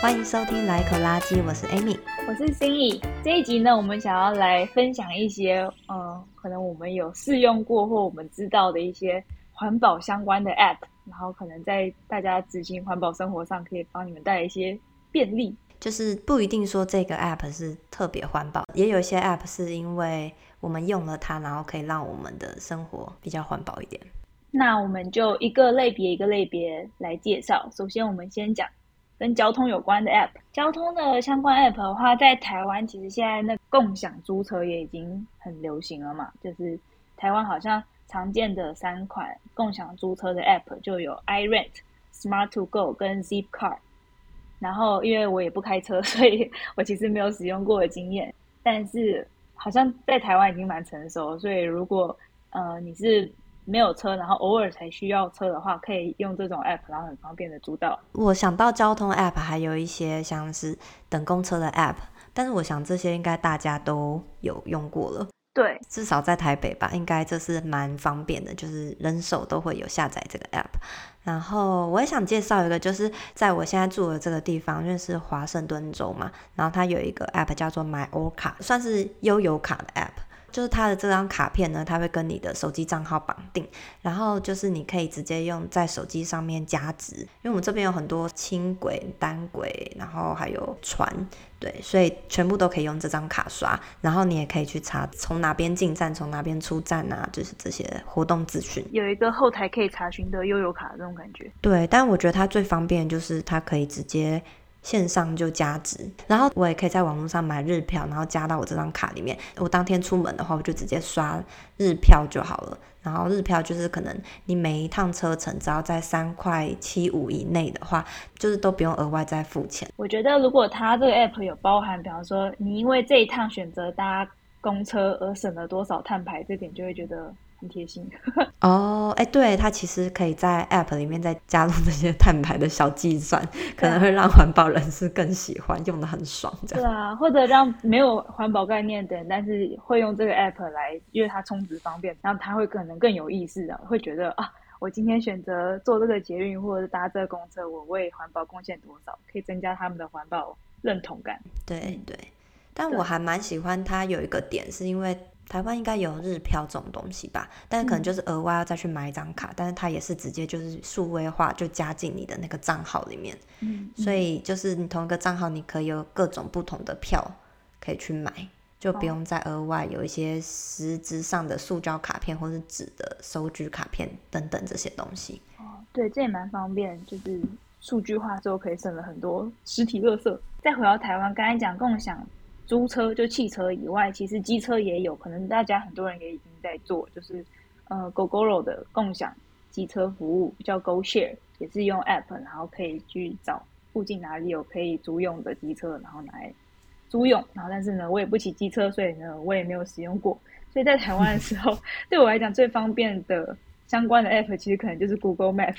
欢迎收听来一口垃圾，我是 Amy，我是心怡。这一集呢，我们想要来分享一些，呃，可能我们有试用过或我们知道的一些环保相关的 App，然后可能在大家执行环保生活上可以帮你们带来一些便利。就是不一定说这个 App 是特别环保，也有一些 App 是因为我们用了它，然后可以让我们的生活比较环保一点。那我们就一个类别一个类别来介绍。首先，我们先讲。跟交通有关的 App，交通的相关 App 的话，在台湾其实现在那共享租车也已经很流行了嘛。就是台湾好像常见的三款共享租车的 App 就有 iRent、Smart To Go 跟 Zipcar。然后因为我也不开车，所以我其实没有使用过的经验。但是好像在台湾已经蛮成熟，所以如果呃你是。没有车，然后偶尔才需要车的话，可以用这种 app，然后很方便的租到。我想到交通 app 还有一些像是等公车的 app，但是我想这些应该大家都有用过了。对，至少在台北吧，应该这是蛮方便的，就是人手都会有下载这个 app。然后我也想介绍一个，就是在我现在住的这个地方，因为是华盛顿州嘛，然后它有一个 app 叫做 myORCA，算是悠游卡的 app。就是它的这张卡片呢，它会跟你的手机账号绑定，然后就是你可以直接用在手机上面加值，因为我们这边有很多轻轨、单轨，然后还有船，对，所以全部都可以用这张卡刷，然后你也可以去查从哪边进站，从哪边出站啊，就是这些活动资讯。有一个后台可以查询的悠游卡这种感觉。对，但我觉得它最方便就是它可以直接。线上就加值，然后我也可以在网络上买日票，然后加到我这张卡里面。我当天出门的话，我就直接刷日票就好了。然后日票就是可能你每一趟车程只要在三块七五以内的话，就是都不用额外再付钱。我觉得如果它这个 app 有包含，比方说你因为这一趟选择搭公车而省了多少碳排，这点就会觉得。很贴心 哦，哎，对，它其实可以在 App 里面再加入这些碳排的小计算，可能会让环保人士更喜欢，用的很爽，这样。对啊，或者让没有环保概念的人，但是会用这个 App 来，因为它充值方便，然后他会可能更有意识的，会觉得啊，我今天选择坐这个捷运或者是搭这个公车，我为环保贡献多少，可以增加他们的环保认同感。对对，但我还蛮喜欢它有一个点，是因为。台湾应该有日票这种东西吧，但是可能就是额外要再去买一张卡，嗯、但是它也是直接就是数位化，就加进你的那个账号里面。嗯，所以就是你同一个账号，你可以有各种不同的票可以去买，就不用再额外有一些实质上的塑胶卡片或是纸的收据卡片等等这些东西。哦，对，这也蛮方便，就是数据化之后可以省了很多实体垃圾。再回到台湾，刚才讲共享。租车就汽车以外，其实机车也有可能，大家很多人也已经在做，就是呃，Gogoro 的共享机车服务叫 GoShare，也是用 App，然后可以去找附近哪里有可以租用的机车，然后拿来租用。然后但是呢，我也不骑机车，所以呢，我也没有使用过。所以在台湾的时候，对我来讲最方便的相关的 App，其实可能就是 Google Map，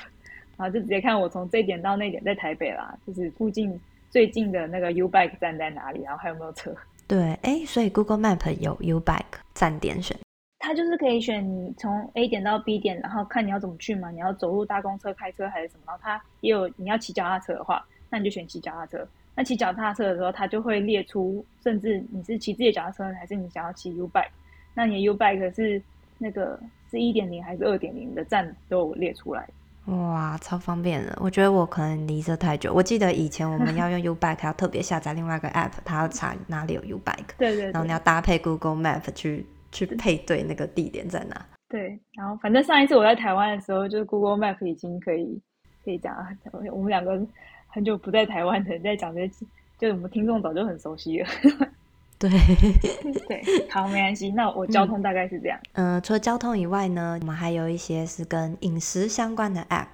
然后就直接看我从这点到那点在台北啦，就是附近。最近的那个 U Bike 站在哪里？然后还有没有车？对，哎，所以 Google Map 有 U Bike 站点选，它就是可以选你从 A 点到 B 点，然后看你要怎么去嘛，你要走路、搭公车、开车还是什么？然后它也有你要骑脚踏车的话，那你就选骑脚踏车。那骑脚踏车的时候，它就会列出，甚至你是骑自己的脚踏车，还是你想要骑 U Bike，那你的 U Bike 是那个是一点零还是二点零的站都有列出来。哇，超方便的！我觉得我可能离这太久。我记得以前我们要用 U Bike，要特别下载另外一个 App，它要查哪里有 U Bike。对，对对。然后你要搭配 Google Map 去去配对那个地点在哪。对，然后反正上一次我在台湾的时候，就是 Google Map 已经可以可以讲啊。我们两个很久不在台湾的人在讲这些，就我们听众早就很熟悉了。对 对，好，没关系。那我交通大概是这样。嗯、呃，除了交通以外呢，我们还有一些是跟饮食相关的 app。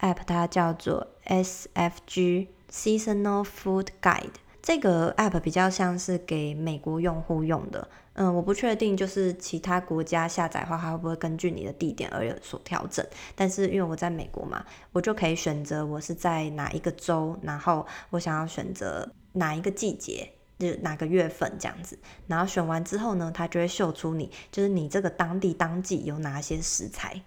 app 它叫做 SFG Seasonal Food Guide。这个 app 比较像是给美国用户用的。嗯，我不确定就是其他国家下载的话，它会不会根据你的地点而有所调整。但是因为我在美国嘛，我就可以选择我是在哪一个州，然后我想要选择哪一个季节。就哪个月份这样子，然后选完之后呢，它就会秀出你，就是你这个当地当季有哪些食材，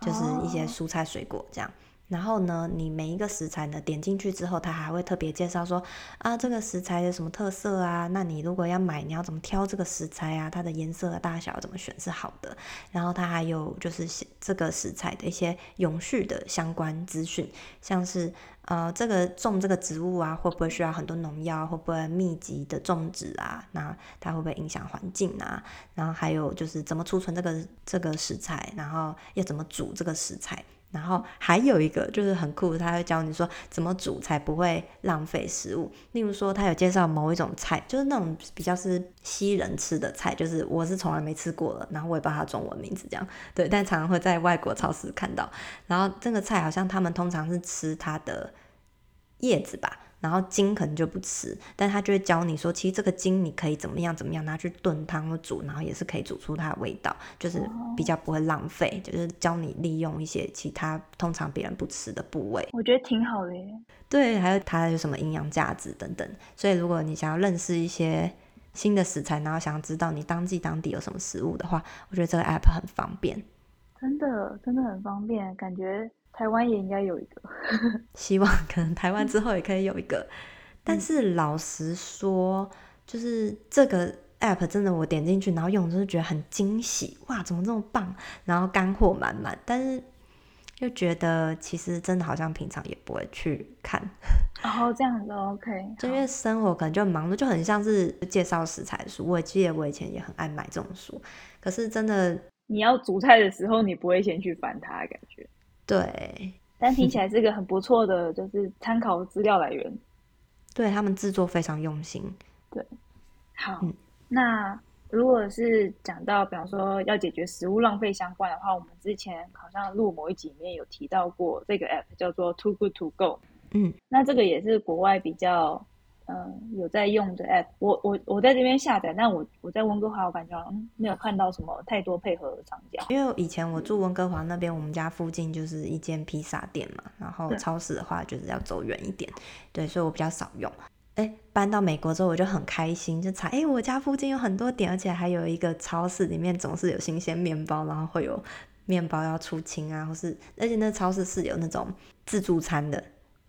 就是一些蔬菜水果这样。然后呢，你每一个食材呢点进去之后，它还会特别介绍说啊，这个食材有什么特色啊？那你如果要买，你要怎么挑这个食材啊？它的颜色和大小怎么选是好的？然后它还有就是这个食材的一些永续的相关资讯，像是呃，这个种这个植物啊，会不会需要很多农药？会不会密集的种植啊？那它会不会影响环境啊？然后还有就是怎么储存这个这个食材？然后要怎么煮这个食材？然后还有一个就是很酷，他会教你说怎么煮才不会浪费食物。例如说，他有介绍某一种菜，就是那种比较是西人吃的菜，就是我是从来没吃过的，然后我也不知道它中文名字这样。对，但常常会在外国超市看到。然后这个菜好像他们通常是吃它的叶子吧。然后筋可能就不吃，但他就会教你说，其实这个筋你可以怎么样怎么样拿去炖汤或煮，然后也是可以煮出它的味道，就是比较不会浪费，就是教你利用一些其他通常别人不吃的部位。我觉得挺好的耶。对，还有它有什么营养价值等等。所以如果你想要认识一些新的食材，然后想要知道你当季当地有什么食物的话，我觉得这个 app 很方便。真的，真的很方便，感觉。台湾也应该有一个，希望可能台湾之后也可以有一个。但是老实说，就是这个 app 真的，我点进去然后用，就是觉得很惊喜，哇，怎么这么棒？然后干货满满，但是又觉得其实真的好像平常也不会去看。哦，这样子 OK，就因为生活可能就很忙碌，就很像是介绍食材的书。我记得我以前也很爱买这种书，可是真的，你要煮菜的时候，你不会先去翻它的感觉。对，但听起来是一个很不错的，就是参考资料来源。对，他们制作非常用心。对，好，嗯、那如果是讲到，比方说要解决食物浪费相关的话，我们之前好像录某一集里面有提到过这个 app 叫做 Too Good To Go。嗯，那这个也是国外比较。嗯，有在用的 app，我我我在这边下载，但我我在温哥华，我感觉没有看到什么太多配合的商家。因为以前我住温哥华那边，我们家附近就是一间披萨店嘛，然后超市的话就是要走远一点，对，所以我比较少用。哎，搬到美国之后我就很开心，就查，哎，我家附近有很多点，而且还有一个超市，里面总是有新鲜面包，然后会有面包要出清啊，或是而且那超市是有那种自助餐的。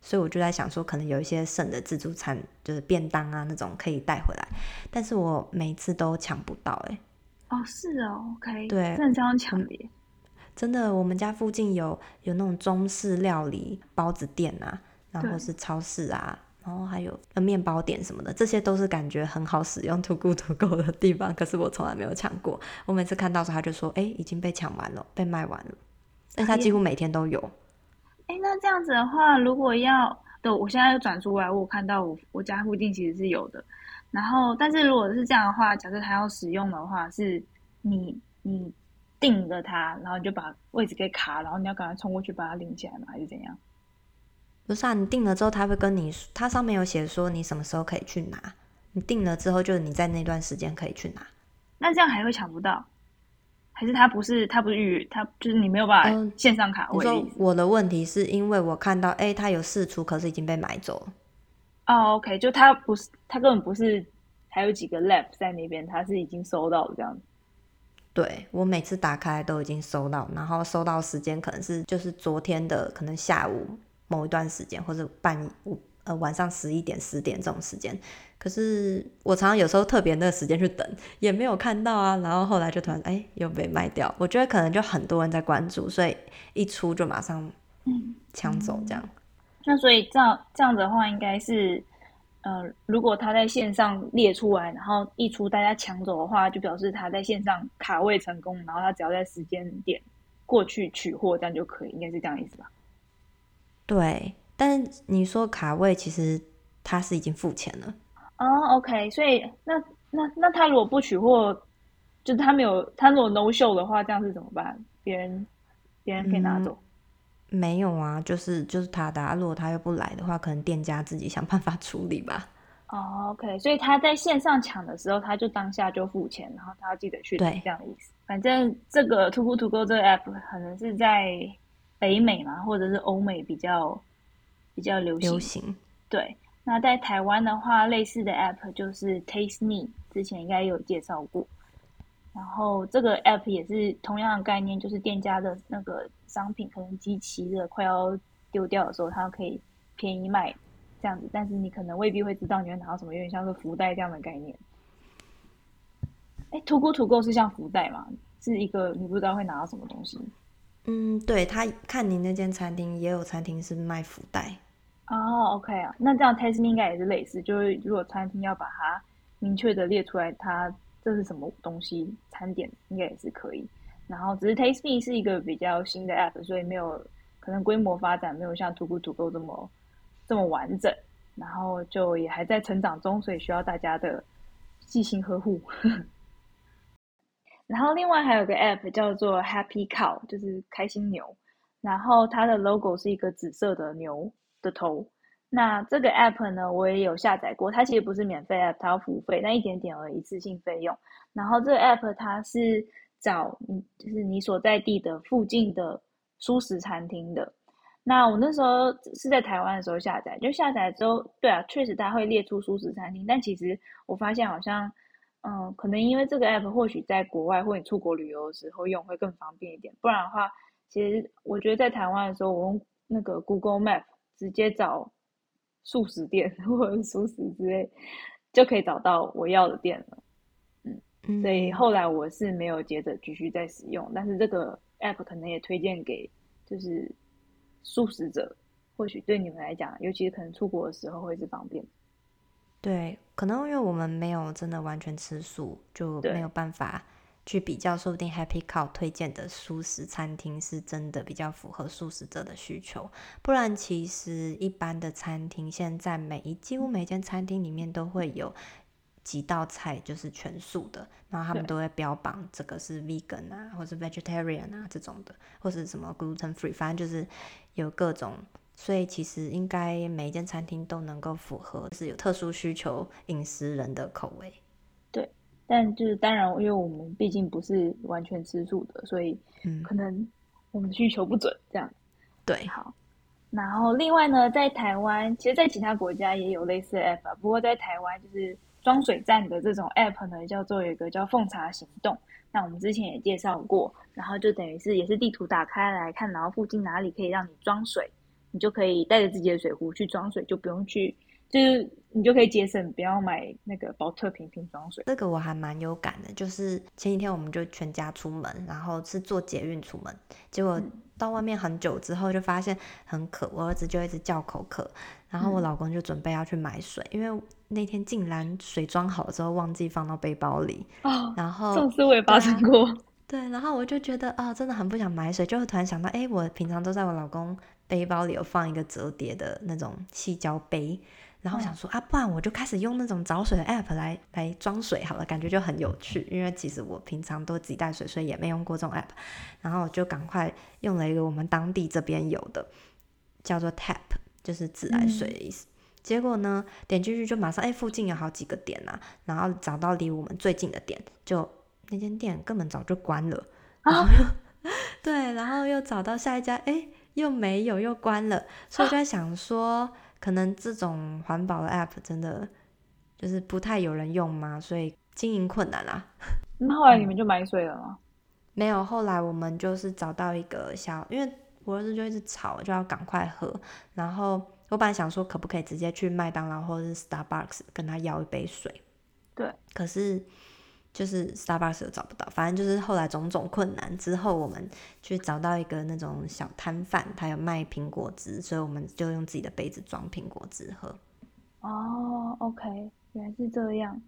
所以我就在想说，可能有一些剩的自助餐，就是便当啊那种可以带回来，但是我每次都抢不到哎、欸。哦，是哦，OK，对，真的这样抢的。真的，我们家附近有有那种中式料理包子店啊，然后是超市啊，然后还有呃面包店什么的，这些都是感觉很好使用 Too Good To Go 的地方。可是我从来没有抢过，我每次看到时候他就说，哎、欸，已经被抢完了，被卖完了。但他几乎每天都有。哎，那这样子的话，如果要对，我现在又转出来，我看到我我家附近其实是有的。然后，但是如果是这样的话，假设他要使用的话，是你你定了他，然后你就把位置给卡，然后你要赶快冲过去把它领起来吗？还是怎样？不是啊，你定了之后，他会跟你，他上面有写说你什么时候可以去拿。你定了之后，就是你在那段时间可以去拿。那这样还会抢不到？还是他不是他不是他就是你没有办法线上卡位。嗯、我的问题是因为我看到，哎、欸，他有四出，可是已经被买走了。哦，OK，就他不是，他根本不是，还有几个 lab 在那边，他是已经收到了这样子。对，我每次打开都已经收到，然后收到时间可能是就是昨天的可能下午某一段时间，或者半夜。呃，晚上十一点、十点这种时间，可是我常常有时候特别那个时间去等，也没有看到啊。然后后来就突然哎、欸，又被卖掉。我觉得可能就很多人在关注，所以一出就马上抢走这样。嗯嗯、那所以这样这样子的话，应该是呃，如果他在线上列出来，然后一出大家抢走的话，就表示他在线上卡位成功，然后他只要在时间点过去取货，这样就可以，应该是这样意思吧？对。但你说卡位，其实他是已经付钱了哦。Oh, OK，所以那那那他如果不取货，就是他没有他如果 no show 的话，这样是怎么办？别人别人可以拿走？嗯，没有啊，就是就是他的啊。如果他又不来的话，可能店家自己想办法处理吧。哦，oh，OK，所以他在线上抢的时候，他就当下就付钱，然后他要记得去对这样的意思。反正这个 Too Good To Go 这个 app 可能是在北美嘛，或者是欧美比较。比较流行，流行，对。那在台湾的话，类似的 app 就是 Taste Me，之前应该有介绍过。然后这个 app 也是同样的概念，就是店家的那个商品可能集齐的快要丢掉的时候，它可以便宜卖这样子，但是你可能未必会知道你会拿到什么，有点像是福袋这样的概念。哎，Too Good To Go 是像福袋吗？是一个你不知道会拿到什么东西？嗯，对，他看你那间餐厅也有餐厅是卖福袋。哦，OK 啊，那这样 Taste Me 应该也是类似，就是如果餐厅要把它明确的列出来，它这是什么东西，餐点应该也是可以。然后只是 Taste Me 是一个比较新的 App，所以没有可能规模发展没有像 Too Good To Go 这么这么完整，然后就也还在成长中，所以需要大家的细心呵护。然后另外还有个 App 叫做 Happy Cow，就是开心牛，然后它的 logo 是一个紫色的牛的头。那这个 App 呢，我也有下载过，它其实不是免费 App，它要付费，但一点点而已，一次性费用。然后这个 App 它是找你，就是你所在地的附近的蔬食餐厅的。那我那时候是在台湾的时候下载，就下载之后，对啊，确实它会列出蔬食餐厅，但其实我发现好像。嗯，可能因为这个 app 或许在国外或你出国旅游的时候用会更方便一点。不然的话，其实我觉得在台湾的时候，我用那个 Google Map 直接找素食店 或者素食之类，就可以找到我要的店了。嗯，所以后来我是没有接着继续再使用，但是这个 app 可能也推荐给就是素食者，或许对你们来讲，尤其是可能出国的时候会是方便。对，可能因为我们没有真的完全吃素，就没有办法去比较。说不定 Happy Cow 推荐的素食餐厅是真的比较符合素食者的需求。不然，其实一般的餐厅现在每一几乎每间餐厅里面都会有几道菜就是全素的，然后他们都会标榜这个是 Vegan 啊，或是 Vegetarian 啊这种的，或是什么 Gluten Free，反正就是有各种。所以其实应该每一间餐厅都能够符合，就是有特殊需求饮食人的口味。对，但就是当然，因为我们毕竟不是完全吃素的，所以可能我们的需求不准这样。对，好。然后另外呢，在台湾，其实，在其他国家也有类似的 app 啊，不过在台湾就是装水站的这种 app 呢，叫做有一个叫奉茶行动。那我们之前也介绍过，然后就等于是也是地图打开来看，然后附近哪里可以让你装水。你就可以带着自己的水壶去装水，就不用去，就是你就可以节省，不要买那个保特瓶瓶装水。这个我还蛮有感的，就是前几天我们就全家出门，然后是坐捷运出门，结果到外面很久之后就发现很渴，我儿子就一直叫口渴，然后我老公就准备要去买水，因为那天竟然水装好了之后忘记放到背包里，哦，然后这种事我也发生过。对，然后我就觉得啊、哦，真的很不想买水，就会突然想到，哎，我平常都在我老公背包里有放一个折叠的那种气胶杯，然后想说、嗯、啊，不然我就开始用那种找水的 app 来来装水好了，感觉就很有趣。因为其实我平常都自己带水，所以也没用过这种 app。然后我就赶快用了一个我们当地这边有的，叫做 Tap，就是自来水的意思。嗯、结果呢，点进去就马上，哎，附近有好几个点啊，然后找到离我们最近的点就。那间店根本早就关了，然后又、啊、对，然后又找到下一家，哎，又没有，又关了，所以我就在想说，啊、可能这种环保的 app 真的就是不太有人用嘛，所以经营困难啦。那后来你们就买水了吗？嗯、没有，后来我们就是找到一个小，因为我儿子就一直吵，就要赶快喝，然后我本来想说可不可以直接去麦当劳或者是 Starbucks 跟他要一杯水，对，可是。就是 Starbucks 都找不到，反正就是后来种种困难之后，我们去找到一个那种小摊贩，他有卖苹果汁，所以我们就用自己的杯子装苹果汁喝。哦，OK，原来是这样。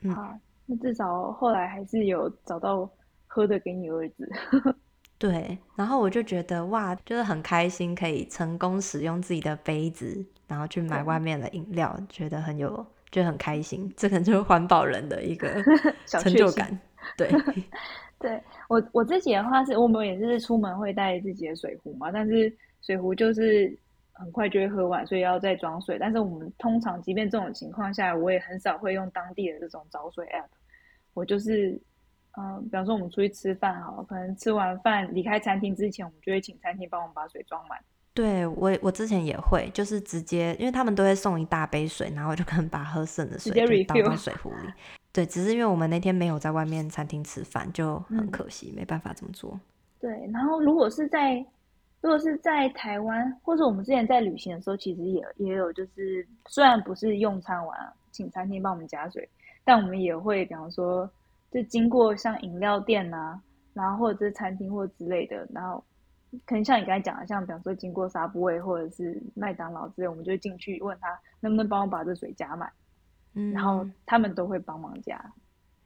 嗯、好，那至少后来还是有找到喝的给你儿子。对，然后我就觉得哇，就是很开心，可以成功使用自己的杯子，然后去买外面的饮料，觉得很有。就很开心，这可能就是环保人的一个 成就感。对，对我我自己的话是，我们也是出门会带自己的水壶嘛，但是水壶就是很快就会喝完，所以要再装水。但是我们通常，即便这种情况下，我也很少会用当地的这种找水 app。我就是，嗯、呃，比方说我们出去吃饭哈，可能吃完饭离开餐厅之前，我们就会请餐厅帮我们把水装满。对我，我之前也会，就是直接，因为他们都会送一大杯水，然后我就 可能把喝剩的水就倒到水壶里。对，只是因为我们那天没有在外面餐厅吃饭，就很可惜，嗯、没办法这么做。对，然后如果是在如果是在台湾，或者我们之前在旅行的时候，其实也也有，就是虽然不是用餐完请餐厅帮我们加水，但我们也会，比方说，就经过像饮料店呐、啊，然后或者是餐厅或之类的，然后可能像你刚才讲的，像比方说经过 Subway 或者是麦当劳之类，我们就进去问他能不能帮我把这水加满，嗯，然后他们都会帮忙加。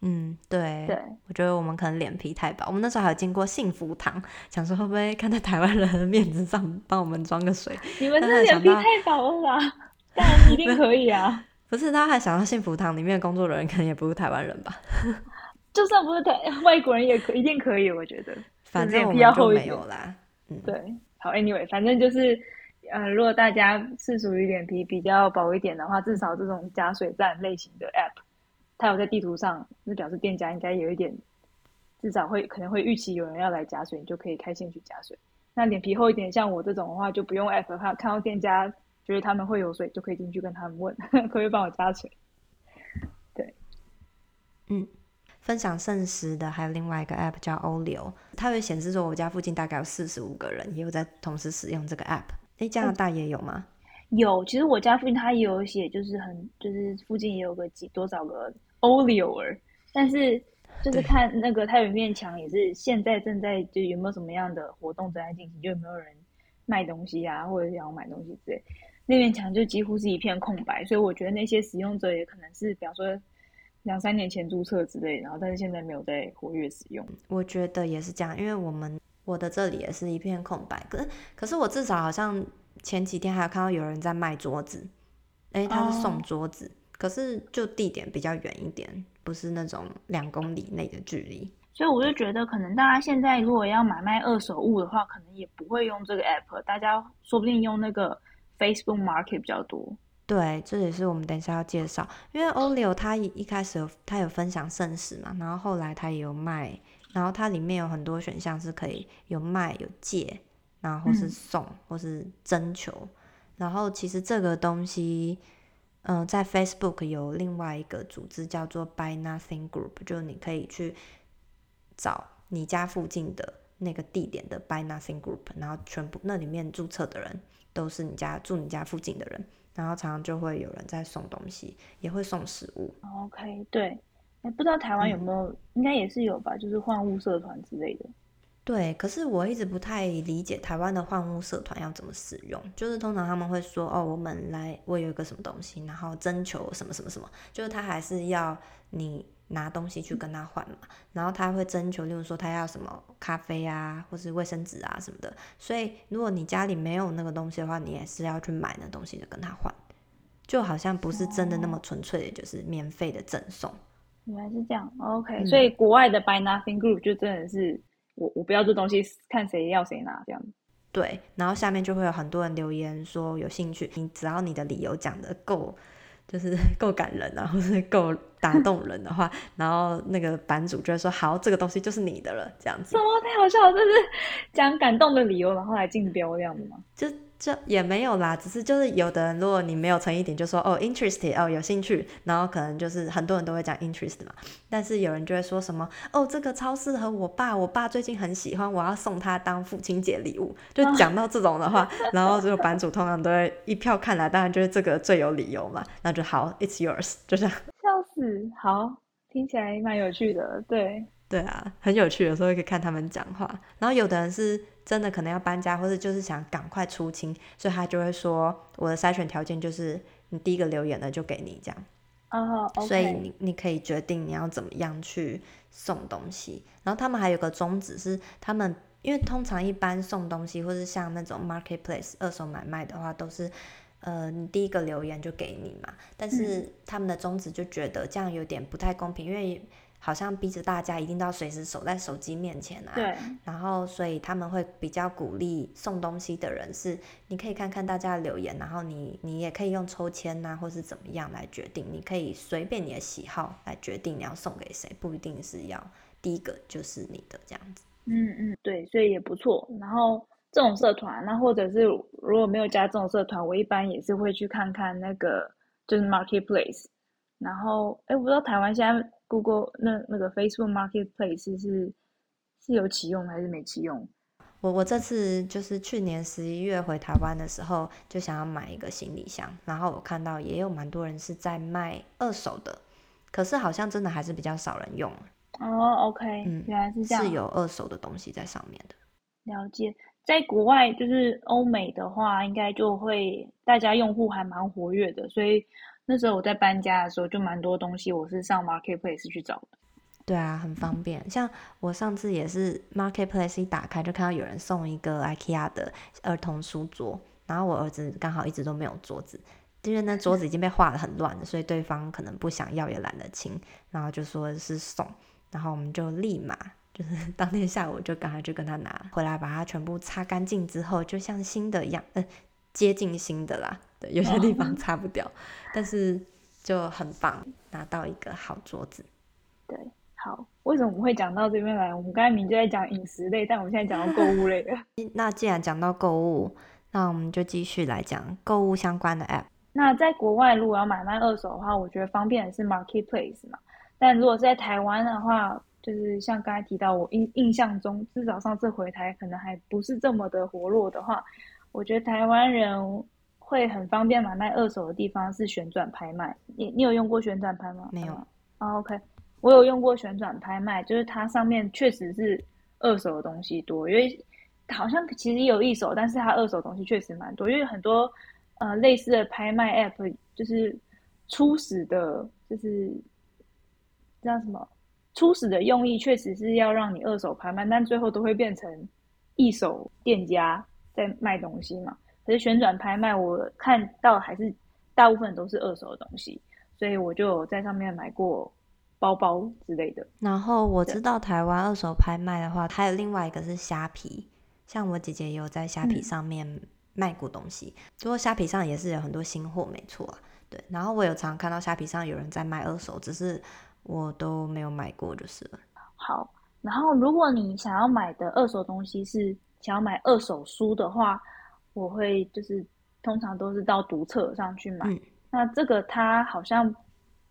嗯，对，对，我觉得我们可能脸皮太薄。我们那时候还有经过幸福堂，想说会不会看在台湾人的面子上帮我们装个水。你们是脸皮太薄了吧？当然一定可以啊！不是，他还想到幸福堂里面的工作人员可能也不是台湾人吧？就算不是台外国人也可一定可以，我觉得。反正我们就没有啦。嗯，对，好，Anyway，反正就是，呃，如果大家是属于脸皮比较薄一点的话，至少这种加水站类型的 App。它有在地图上，那表示店家应该有一点，至少会可能会预期有人要来加水，你就可以开心去加水。那脸皮厚一点，像我这种的话，就不用 app 看，看到店家觉得他们会有水，就可以进去跟他们问，可不可以帮我加水？对，嗯，分享剩食的还有另外一个 app 叫欧流，它会显示说我家附近大概有四十五个人也有在同时使用这个 app。诶，加拿大也有吗？有，其实我家附近它也有写，就是很就是附近也有个几多少个 Olio，但是就是看那个它有一面墙也是现在正在就有没有什么样的活动正在进行，就有没有人卖东西啊，或者是要买东西之类，那面墙就几乎是一片空白，所以我觉得那些使用者也可能是比方说两三年前注册之类，然后但是现在没有在活跃使用。我觉得也是这样，因为我们我的这里也是一片空白，可是可是我至少好像。前几天还有看到有人在卖桌子，哎、欸，他是送桌子，oh. 可是就地点比较远一点，不是那种两公里内的距离，所以我就觉得可能大家现在如果要买卖二手物的话，可能也不会用这个 app，大家说不定用那个 Facebook Market 比较多。对，这也是我们等一下要介绍，因为 Olio 他一一开始有他有分享圣食嘛，然后后来他也有卖，然后它里面有很多选项是可以有卖有借。然后是送，嗯、或是征求，然后其实这个东西，嗯、呃，在 Facebook 有另外一个组织叫做 Buy Nothing Group，就是你可以去找你家附近的那个地点的 Buy Nothing Group，然后全部那里面注册的人都是你家住你家附近的人，然后常常就会有人在送东西，也会送食物。OK，对，哎，不知道台湾有没有，嗯、应该也是有吧，就是换物社团之类的。对，可是我一直不太理解台湾的换物社团要怎么使用。就是通常他们会说，哦，我们来，我有一个什么东西，然后征求什么什么什么，就是他还是要你拿东西去跟他换嘛。然后他会征求，例如说他要什么咖啡啊，或是卫生纸啊什么的。所以如果你家里没有那个东西的话，你也是要去买那东西的跟他换，就好像不是真的那么纯粹的，就是免费的赠送。原来是这样，OK、嗯。所以国外的 Buy Nothing Group 就真的是。我我不要这东西，看谁要谁拿这样。对，然后下面就会有很多人留言说有兴趣，你只要你的理由讲的够，就是 够感人啊，或是够打动人的话，然后那个版主就会说好，这个东西就是你的了，这样子。什么太好笑了，这是讲感动的理由，然后来竞标这样子吗？就。就也没有啦，只是就是有的人，如果你没有诚意点，就说哦，interested，哦，有兴趣，然后可能就是很多人都会讲 interest 嘛，但是有人就会说什么哦，这个超适合我爸，我爸最近很喜欢，我要送他当父亲节礼物，就讲到这种的话，啊、然后这个版主通常都会一票看来，当然就是这个最有理由嘛，那就好，it's yours，就这样。笑死，好，听起来蛮有趣的，对，对啊，很有趣的，有时候可以看他们讲话，然后有的人是。真的可能要搬家，或者就是想赶快出清，所以他就会说，我的筛选条件就是你第一个留言的就给你这样。哦，oh. 所以你你可以决定你要怎么样去送东西。然后他们还有个宗旨是，他们因为通常一般送东西或是像那种 marketplace 二手买卖的话，都是呃你第一个留言就给你嘛。但是他们的宗旨就觉得这样有点不太公平，因为。好像逼着大家一定都要随时守在手机面前啊。对。然后，所以他们会比较鼓励送东西的人是，你可以看看大家的留言，然后你你也可以用抽签呐、啊，或是怎么样来决定。你可以随便你的喜好来决定你要送给谁，不一定是要第一个就是你的这样子。嗯嗯，对，所以也不错。然后这种社团，那或者是如果没有加这种社团，我一般也是会去看看那个就是 Marketplace。然后，哎，我不知道台湾现在。Google 那那个 Facebook Marketplace 是是有启用还是没启用？我我这次就是去年十一月回台湾的时候，就想要买一个行李箱，然后我看到也有蛮多人是在卖二手的，可是好像真的还是比较少人用。哦，OK，嗯，原来是这样，是有二手的东西在上面的。了解，在国外就是欧美的话，应该就会大家用户还蛮活跃的，所以那时候我在搬家的时候，就蛮多东西我是上 Marketplace 去找的。对啊，很方便。像我上次也是 Marketplace 一打开就看到有人送一个 IKEA 的儿童书桌，然后我儿子刚好一直都没有桌子，因为那桌子已经被画得很乱了，所以对方可能不想要也懒得清，然后就说是送，然后我们就立马就是当天下午就赶快去跟他拿回来，把它全部擦干净之后，就像新的一样，呃，接近新的啦。对，有些地方擦不掉，但是就很棒，拿到一个好桌子。对。好，为什么我们会讲到这边来？我们刚才明明就在讲饮食类，但我们现在讲到购物类了。那既然讲到购物，那我们就继续来讲购物相关的 App。那在国外如果要买卖二手的话，我觉得方便的是 Marketplace 嘛。但如果是在台湾的话，就是像刚才提到，我印印象中至少上次回台可能还不是这么的活络的话，我觉得台湾人会很方便买卖二手的地方是旋转拍卖。你你有用过旋转拍卖吗？没有。啊、oh，OK。我有用过旋转拍卖，就是它上面确实是二手的东西多，因为好像其实有一手，但是它二手东西确实蛮多。因为很多呃类似的拍卖 App，就是初始的，就是叫什么？初始的用意确实是要让你二手拍卖，但最后都会变成一手店家在卖东西嘛。可是旋转拍卖，我看到还是大部分都是二手的东西，所以我就有在上面买过。包包之类的。然后我知道台湾二手拍卖的话，还有另外一个是虾皮，像我姐姐也有在虾皮上面卖过东西。不过虾皮上也是有很多新货，没错啊。对，然后我有常看到虾皮上有人在卖二手，只是我都没有买过，就是了。好，然后如果你想要买的二手东西是想要买二手书的话，我会就是通常都是到读册上去买。嗯。那这个它好像。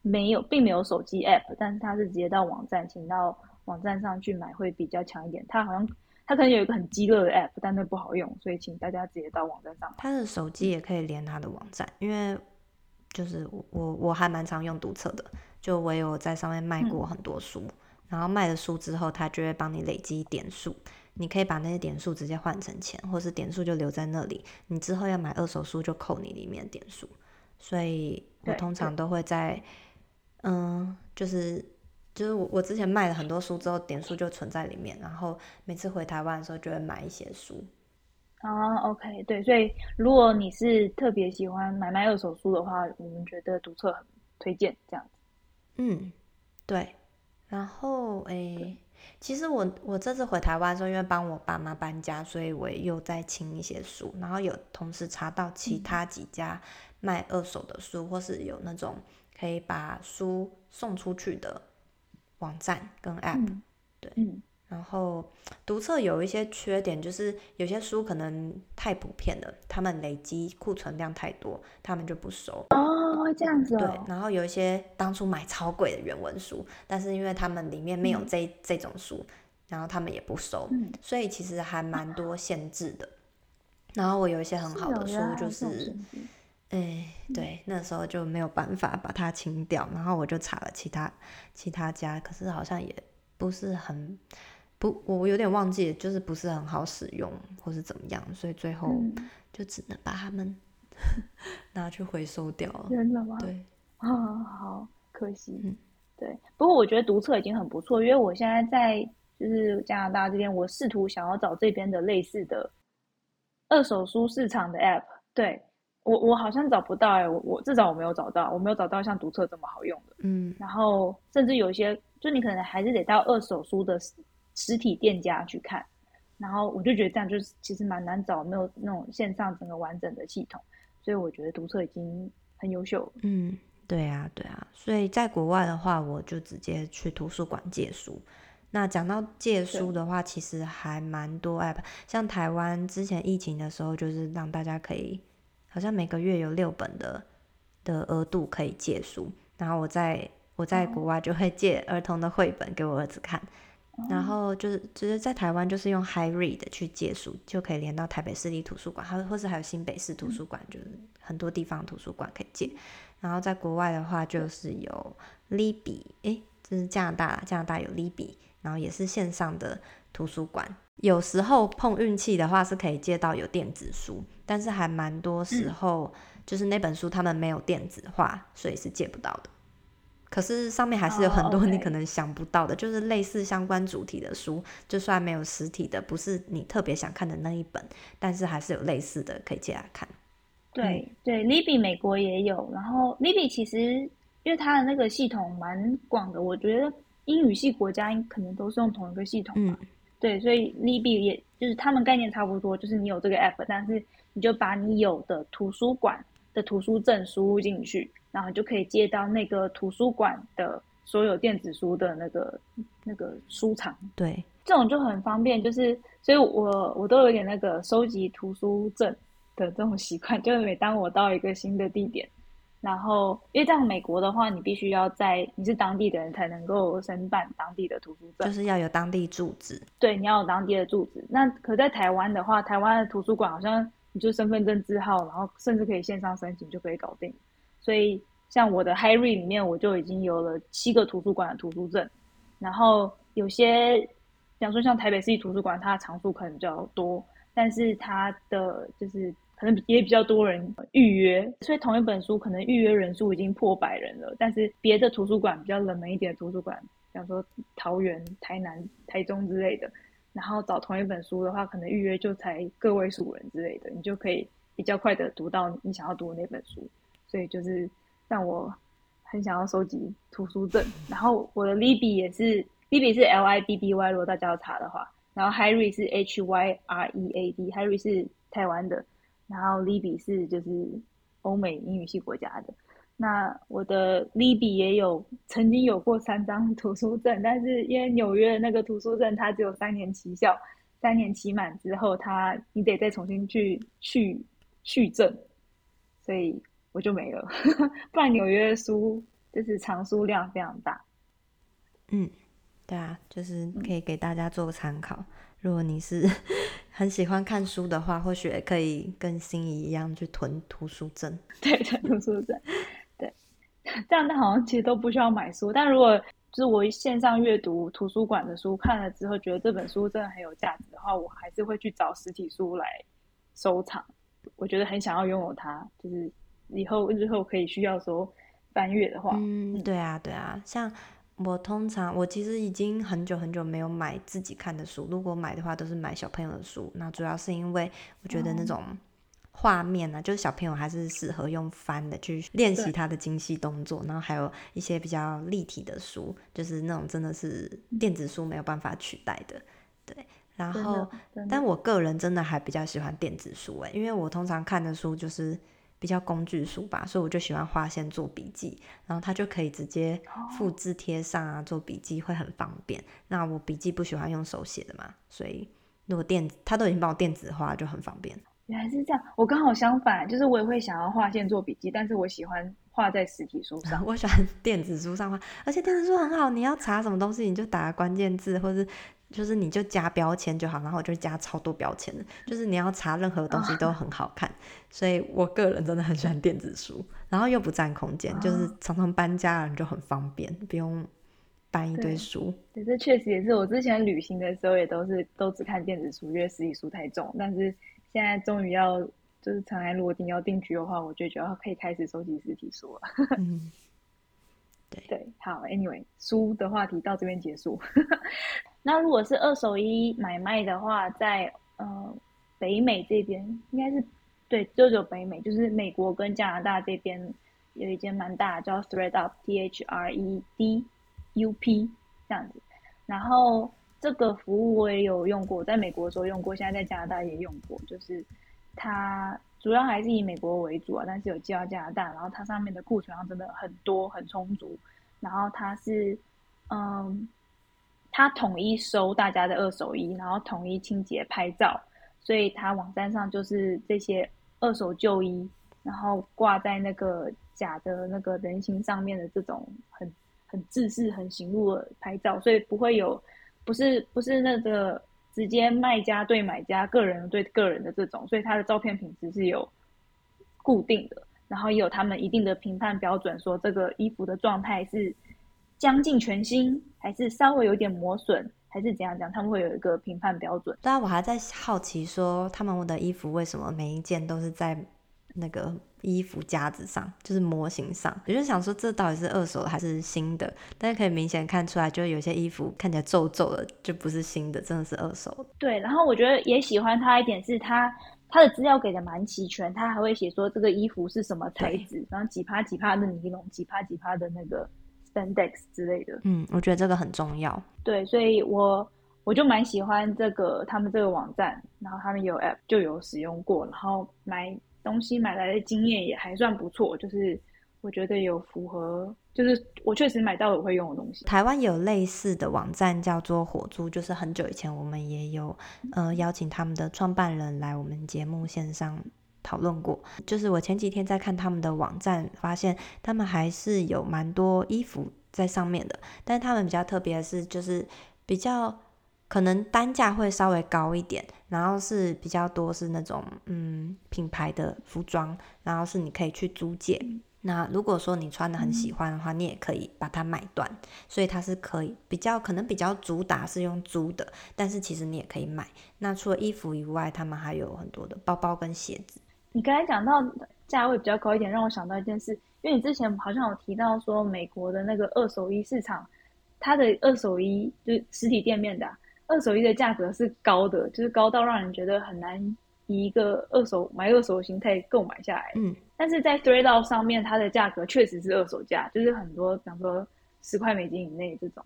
没有，并没有手机 app，但是它是直接到网站，请到网站上去买会比较强一点。它好像它可能有一个很饥饿的 app，但那不好用，所以请大家直接到网站上买。它的手机也可以连它的网站，因为就是我我还蛮常用读册的，就我有在上面卖过很多书，嗯、然后卖了书之后，他就会帮你累积点数，你可以把那些点数直接换成钱，或是点数就留在那里，你之后要买二手书就扣你里面的点数，所以我通常都会在。嗯，就是就是我我之前卖了很多书之后，点数就存在里面，然后每次回台湾的时候就会买一些书。啊，OK，对，所以如果你是特别喜欢买卖二手书的话，我们觉得读册很推荐这样子。嗯，对。然后诶，其实我我这次回台湾的时候，因为帮我爸妈搬家，所以我也又在清一些书，然后有同时查到其他几家卖二手的书，嗯、或是有那种。可以把书送出去的网站跟 App，嗯，对，嗯，然后读册有一些缺点，就是有些书可能太普遍了，他们累积库存量太多，他们就不收。哦，会这样子哦。对，然后有一些当初买超贵的原文书，但是因为他们里面没有这、嗯、这种书，然后他们也不收，嗯、所以其实还蛮多限制的。然后我有一些很好的书，就是。哎，对，那时候就没有办法把它清掉，然后我就查了其他其他家，可是好像也不是很不，我有点忘记，就是不是很好使用或是怎么样，所以最后就只能把它们 拿去回收掉了。真的吗？对，啊，好可惜。嗯，对。不过我觉得读册已经很不错，因为我现在在就是加拿大这边，我试图想要找这边的类似的二手书市场的 App，对。我我好像找不到哎、欸，我我至少我没有找到，我没有找到像读册这么好用的。嗯，然后甚至有一些，就你可能还是得到二手书的实体店家去看，然后我就觉得这样就是其实蛮难找，没有那种线上整个完整的系统，所以我觉得读册已经很优秀。嗯，对啊，对啊，所以在国外的话，我就直接去图书馆借书。那讲到借书的话，其实还蛮多 app，像台湾之前疫情的时候，就是让大家可以。好像每个月有六本的的额度可以借书，然后我在我在国外就会借儿童的绘本给我儿子看，然后就是就是在台湾就是用 HyRead 去借书，就可以连到台北市立图书馆，还或是还有新北市图书馆，就是很多地方图书馆可以借。然后在国外的话，就是有 Libby，诶，这是加拿大，加拿大有 Libby，然后也是线上的图书馆。有时候碰运气的话，是可以借到有电子书，但是还蛮多时候就是那本书他们没有电子化，所以是借不到的。可是上面还是有很多你可能想不到的，oh. 就是类似相关主题的书，就算没有实体的，不是你特别想看的那一本，但是还是有类似的可以借来看。对、嗯、对，Libby 美国也有，然后 Libby 其实因为它的那个系统蛮广的，我觉得英语系国家可能都是用同一个系统嘛。嗯、对，所以 Libby 也就是他们概念差不多，就是你有这个 app，但是你就把你有的图书馆的图书证输入进去。然后就可以借到那个图书馆的所有电子书的那个那个书场，对，这种就很方便。就是，所以我我都有点那个收集图书证的这种习惯，就是每当我到一个新的地点，然后因为在美国的话，你必须要在你是当地的人才能够申办当地的图书证，就是要有当地住址。对，你要有当地的住址。那可在台湾的话，台湾的图书馆好像你就身份证字号，然后甚至可以线上申请就可以搞定。所以，像我的 Harry 里面，我就已经有了七个图书馆的图书证。然后有些，比方说像台北市立图书馆，它的藏数可能比较多，但是它的就是可能也比较多人预约，所以同一本书可能预约人数已经破百人了。但是别的图书馆比较冷门一点的图书馆，比方说桃园、台南、台中之类的，然后找同一本书的话，可能预约就才个位数人之类的，你就可以比较快的读到你想要读的那本书。所以就是让我很想要收集图书证，然后我的 Libby 也是 Libby 是 L I B B Y，如果大家要查的话，然后 Harry 是 H Y R E A D，Harry 是台湾的，然后 Libby 是就是欧美英语系国家的。那我的 Libby 也有曾经有过三张图书证，但是因为纽约的那个图书证它只有三年期效，三年期满之后它你得再重新去续续证，所以。我就没了，不然纽约的书就是藏书量非常大。嗯，对啊，就是可以给大家做个参考。嗯、如果你是 很喜欢看书的话，或许可以跟心仪一样去囤图书证。对，囤图书证。对，这样，但好像其实都不需要买书。但如果就是我线上阅读图书馆的书看了之后，觉得这本书真的很有价值的话，我还是会去找实体书来收藏。我觉得很想要拥有它，就是。以后日后可以需要说翻阅的话，嗯，对啊，对啊，像我通常我其实已经很久很久没有买自己看的书，如果买的话都是买小朋友的书。那主要是因为我觉得那种画面呢、就是小朋友还是适合用翻的去练习他的精细动作，然后还有一些比较立体的书，就是那种真的是电子书没有办法取代的，对。然后，但我个人真的还比较喜欢电子书诶，因为我通常看的书就是。比较工具书吧，所以我就喜欢划线做笔记，然后它就可以直接复制贴上啊，做笔记会很方便。那我笔记不喜欢用手写的嘛，所以如果电子它都已经帮我电子化，就很方便。原来是这样，我刚好相反，就是我也会想要划线做笔记，但是我喜欢画在实体书上。我喜欢电子书上画，而且电子书很好，你要查什么东西，你就打关键字，或是。就是你就加标签就好，然后我就加超多标签的，就是你要查任何东西都很好看，所以我个人真的很喜欢电子书，然后又不占空间，就是常常搬家人就很方便，不用搬一堆书。对，这确实也是我之前旅行的时候也都是都只看电子书，因为实体书太重。但是现在终于要就是尘埃落定要定居的话，我就觉得可以开始收集实体书了。嗯，对对，好，Anyway，书的话题到这边结束。那如果是二手衣买卖的话，在呃北美这边应该是对，就有北美，就是美国跟加拿大这边有一间蛮大的叫 ThreadUp，T H R E D U P 这样子。然后这个服务我也有用过，在美国的时候用过，现在在加拿大也用过。就是它主要还是以美国为主啊，但是有寄到加拿大，然后它上面的库存量真的很多很充足。然后它是嗯。他统一收大家的二手衣，然后统一清洁拍照，所以他网站上就是这些二手旧衣，然后挂在那个假的那个人形上面的这种很很制式、很醒目的拍照，所以不会有不是不是那个直接卖家对买家、个人对个人的这种，所以它的照片品质是有固定的，然后也有他们一定的评判标准，说这个衣服的状态是将近全新，还是稍微有点磨损，还是怎样讲，他们会有一个评判标准。当然，我还在好奇说，他们的衣服为什么每一件都是在那个。衣服架子上就是模型上，我就想说这到底是二手的还是新的？但是可以明显看出来，就有些衣服看起来皱皱的，就不是新的，真的是二手的。对，然后我觉得也喜欢它一点是它它的资料给的蛮齐全，它还会写说这个衣服是什么材质，然后几趴几趴的尼龙，几趴几趴的那个 spandex 之类的。嗯，我觉得这个很重要。对，所以我我就蛮喜欢这个他们这个网站，然后他们有 app 就有使用过，然后买。东西买来的经验也还算不错，就是我觉得有符合，就是我确实买到了我会用的东西。台湾有类似的网站叫做火租，就是很久以前我们也有呃邀请他们的创办人来我们节目线上讨论过。就是我前几天在看他们的网站，发现他们还是有蛮多衣服在上面的，但是他们比较特别的是，就是比较。可能单价会稍微高一点，然后是比较多是那种嗯品牌的服装，然后是你可以去租借。那如果说你穿的很喜欢的话，你也可以把它买断，所以它是可以比较可能比较主打是用租的，但是其实你也可以买。那除了衣服以外，他们还有很多的包包跟鞋子。你刚才讲到价位比较高一点，让我想到一件事，因为你之前好像有提到说美国的那个二手衣市场，它的二手衣就是实体店面的。二手衣的价格是高的，就是高到让人觉得很难以一个二手买二手的心态购买下来。嗯，但是在 ThredUp 上面，它的价格确实是二手价，就是很多，比方说十块美金以内这种。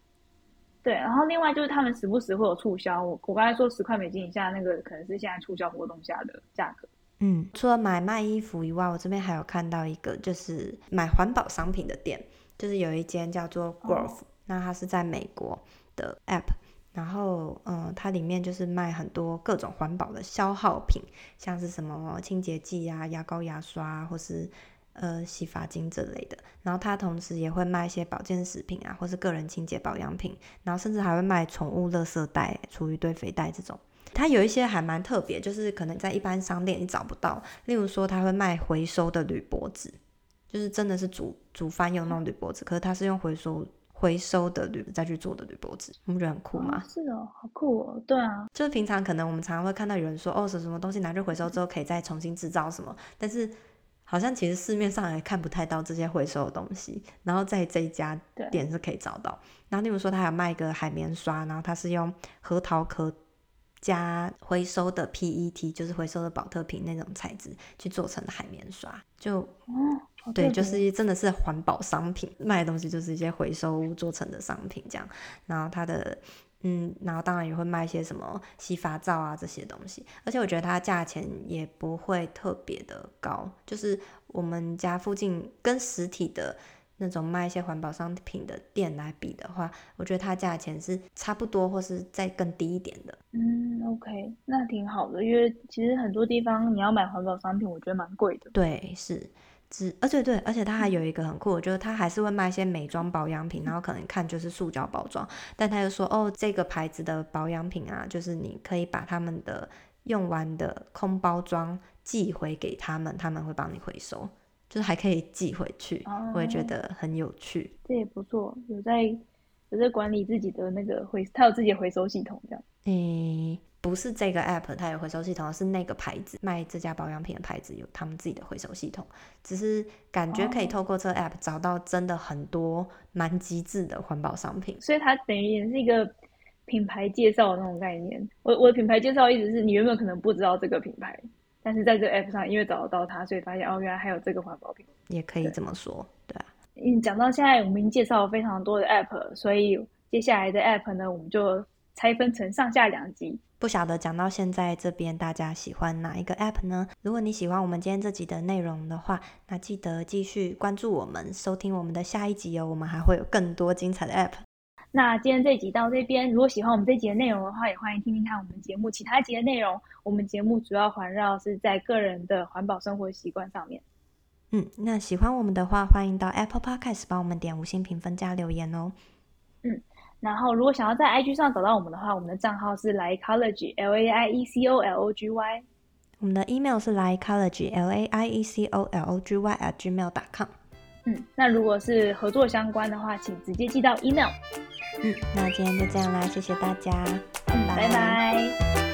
对，然后另外就是他们时不时会有促销，我我刚才说十块美金以下那个可能是现在促销活动下的价格。嗯，除了买卖衣服以外，我这边还有看到一个就是买环保商品的店，就是有一间叫做 Grove，哦，那它是在美国的 App。然后，嗯，它里面就是卖很多各种环保的消耗品，像是什么清洁剂啊、牙膏、牙刷，或是呃洗发精这类的。然后它同时也会卖一些保健食品啊，或是个人清洁保养品。然后甚至还会卖宠物垃圾袋、厨余堆肥袋这种。它有一些还蛮特别，就是可能在一般商店你找不到。例如说，它会卖回收的铝箔纸，就是真的是煮煮饭用那种铝箔纸，可是它是用回收。回收的铝再去做的铝箔纸，你不觉得很酷吗？哦，是哦，好酷哦。对啊，就是平常可能我们常常会看到有人说，哦，什么东西拿去回收之后可以再重新制造什么，但是好像其实市面上也看不太到这些回收的东西。然后在这一家店是可以找到。然后例如说，他还有卖一个海绵刷，然后它是用核桃壳加回收的 PET，就是回收的保特瓶那种材质去做成的海绵刷，就。哦对，就是真的是环保商品，卖的东西就是一些回收物做成的商品这样。然后它的，嗯，然后当然也会卖一些什么洗发皂啊这些东西。而且我觉得它价钱也不会特别的高，就是我们家附近跟实体的那种卖一些环保商品的店来比的话，我觉得它价钱是差不多，或是再更低一点的。嗯，OK，那挺好的，因为其实很多地方你要买环保商品，我觉得蛮贵的。对，是。只，而且对，而且它还有一个很酷，就是它还是会卖一些美妆保养品，然后可能看就是塑胶包装，但他又说哦，这个牌子的保养品啊，就是你可以把他们的用完的空包装寄回给他们，他们会帮你回收，就是还可以寄回去，哦、我也觉得很有趣。这也不错，有在有在管理自己的那个回，他有自己的回收系统这样。诶。不是这个 app，它有回收系统，是那个牌子卖这家保养品的牌子有他们自己的回收系统。只是感觉可以透过这个 app 找到真的很多蛮极致的环保商品，所以它等于也是一个品牌介绍的那种概念。我我的品牌介绍一直是你原本可能不知道这个品牌，但是在这个 app 上因为找得到它，所以发现哦，原来还有这个环保品，也可以这么说，对，对啊。嗯，讲到现在我们已经介绍了非常多的 app，所以接下来的 app 呢，我们就拆分成上下两集。不晓得讲到现在这边，大家喜欢哪一个 app 呢？如果你喜欢我们今天这集的内容的话，那记得继续关注我们，收听我们的下一集哦。我们还会有更多精彩的 app。那今天这集到这边，如果喜欢我们这集的内容的话，也欢迎听听看我们节目其他集的内容。我们节目主要环绕是在个人的环保生活习惯上面。嗯，那喜欢我们的话，欢迎到 Apple Podcast 帮我们点五星评分加留言哦。嗯。然后如果想要在 IG 上找到我们的话，我们的账号是 Laiecology L A I E C O L O G Y。我们的 email 是 Laiecology L A I E C O L O G Y at gmail.com。嗯，那如果是合作相关的话，请直接寄到 email。嗯，那今天就这样啦，谢谢大家，拜，拜嗯。拜拜。